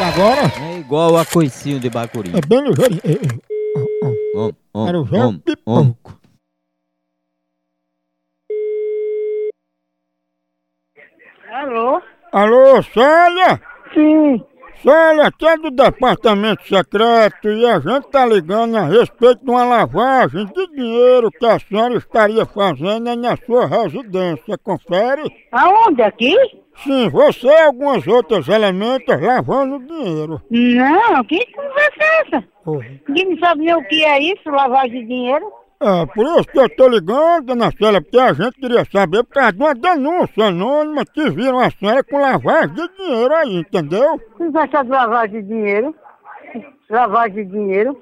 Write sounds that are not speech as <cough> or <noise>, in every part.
Agora É igual a coicinho de bacuri. é bem ligeirinho. É, é, Om, om, Era o om, velho om. pipoco. Alô? Alô, Célia? Sim. Célia, aqui é do Departamento Secreto e a gente tá ligando a respeito de uma lavagem de dinheiro que a senhora estaria fazendo aí na sua residência. Confere? Aonde? Aqui? Sim, você e alguns outros elementos lavando dinheiro. Não, que conversa é essa? Ninguém sabe nem o que é isso, lavagem de dinheiro. É, por isso que eu tô ligando, dona Célia, porque a gente queria saber por causa de uma denúncia anônima que viram a senhora com lavagem de dinheiro aí, entendeu? Vocês acham de lavagem de dinheiro? Lavagem de dinheiro?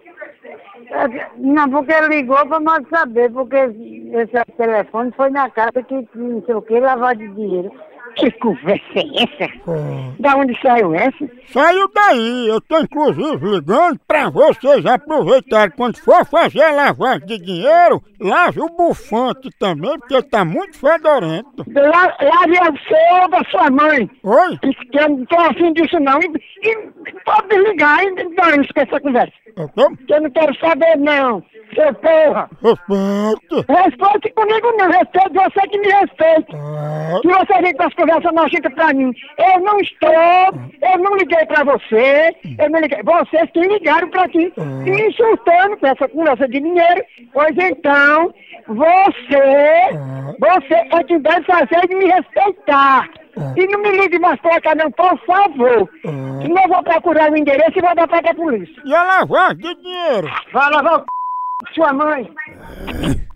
É, Não, porque ligou para nós saber, porque esse telefone foi na casa que não sei o que, lavagem de dinheiro. Que conversa é essa? É. Da onde saiu essa? Saiu daí, eu tô inclusive ligando pra vocês aproveitarem quando for fazer a lavagem de dinheiro, lave o bufante também, porque tá muito fedorento. Lá- Lave a seu da sua mãe. Oi? Que eu não tô afim disso não. E, e pode desligar e dane-se com essa conversa. Eu tô... Eu não quero saber não. Seu porra. Respeite. Respeite comigo não. Respeite você que me respeite. Ah, Que você vem com as conversas nojentas pra mim. Eu não estou, eu não liguei pra você, eu não liguei. Vocês que ligaram pra aqui, me insultando com essa conversa de dinheiro. Pois então, você, você é que deve fazer de me respeitar. E não me ligue mais pra cá não, por favor. Senão eu vou procurar o endereço e vou dar pra cá a polícia. E a lavagem de dinheiro? Vai lavar o c... sua mãe. <laughs>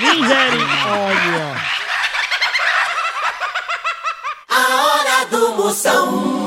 Misericórdia. A hora do Moção.